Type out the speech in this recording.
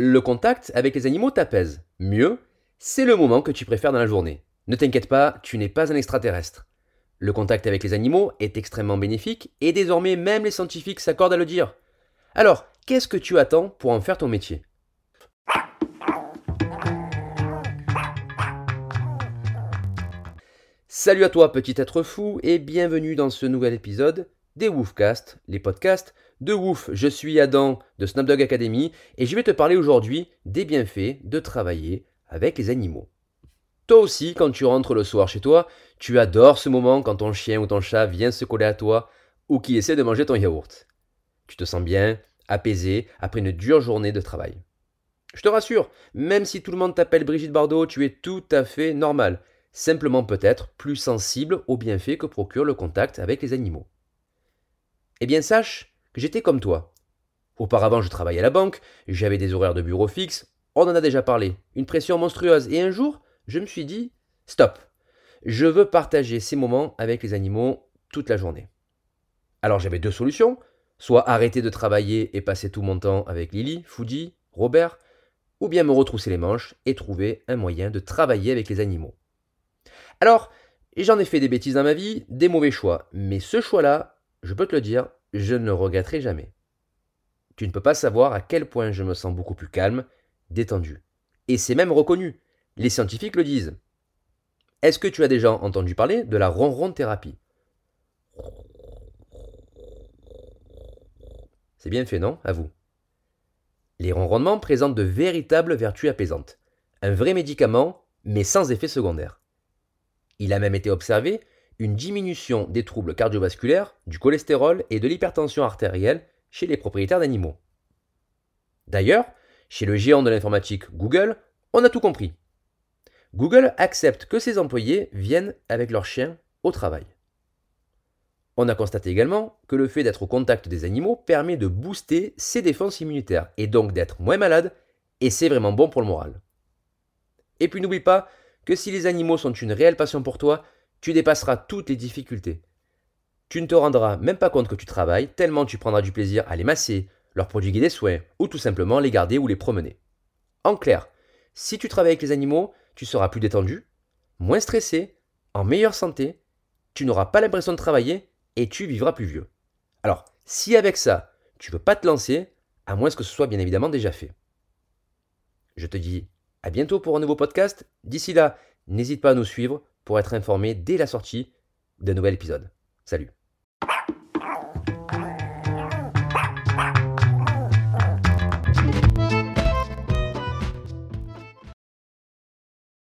Le contact avec les animaux t'apaise. Mieux, c'est le moment que tu préfères dans la journée. Ne t'inquiète pas, tu n'es pas un extraterrestre. Le contact avec les animaux est extrêmement bénéfique et désormais même les scientifiques s'accordent à le dire. Alors, qu'est-ce que tu attends pour en faire ton métier? Salut à toi petit être fou et bienvenue dans ce nouvel épisode des Woofcast, les podcasts de Woof. Je suis Adam de Snapdog Academy et je vais te parler aujourd'hui des bienfaits de travailler avec les animaux. Toi aussi, quand tu rentres le soir chez toi, tu adores ce moment quand ton chien ou ton chat vient se coller à toi ou qui essaie de manger ton yaourt. Tu te sens bien, apaisé après une dure journée de travail. Je te rassure, même si tout le monde t'appelle Brigitte Bardot, tu es tout à fait normal, simplement peut-être plus sensible aux bienfaits que procure le contact avec les animaux. Eh bien sache j'étais comme toi. Auparavant je travaillais à la banque, j'avais des horaires de bureau fixes, on en a déjà parlé, une pression monstrueuse, et un jour, je me suis dit, stop, je veux partager ces moments avec les animaux toute la journée. Alors j'avais deux solutions, soit arrêter de travailler et passer tout mon temps avec Lily, Fuji, Robert, ou bien me retrousser les manches et trouver un moyen de travailler avec les animaux. Alors, j'en ai fait des bêtises dans ma vie, des mauvais choix, mais ce choix-là, je peux te le dire, je ne le regretterai jamais. Tu ne peux pas savoir à quel point je me sens beaucoup plus calme, détendu. Et c'est même reconnu. Les scientifiques le disent. Est-ce que tu as déjà entendu parler de la ronron thérapie? C'est bien fait, non À vous? Les ronronnements présentent de véritables vertus apaisantes. Un vrai médicament, mais sans effet secondaire. Il a même été observé une diminution des troubles cardiovasculaires, du cholestérol et de l'hypertension artérielle chez les propriétaires d'animaux. D'ailleurs, chez le géant de l'informatique Google, on a tout compris. Google accepte que ses employés viennent avec leurs chiens au travail. On a constaté également que le fait d'être au contact des animaux permet de booster ses défenses immunitaires et donc d'être moins malade, et c'est vraiment bon pour le moral. Et puis n'oublie pas que si les animaux sont une réelle passion pour toi, tu dépasseras toutes les difficultés. Tu ne te rendras même pas compte que tu travailles, tellement tu prendras du plaisir à les masser, leur prodiguer des soins, ou tout simplement les garder ou les promener. En clair, si tu travailles avec les animaux, tu seras plus détendu, moins stressé, en meilleure santé, tu n'auras pas l'impression de travailler et tu vivras plus vieux. Alors, si avec ça, tu ne veux pas te lancer, à moins que ce soit bien évidemment déjà fait. Je te dis à bientôt pour un nouveau podcast. D'ici là, n'hésite pas à nous suivre pour être informé dès la sortie d'un nouvel épisode. Salut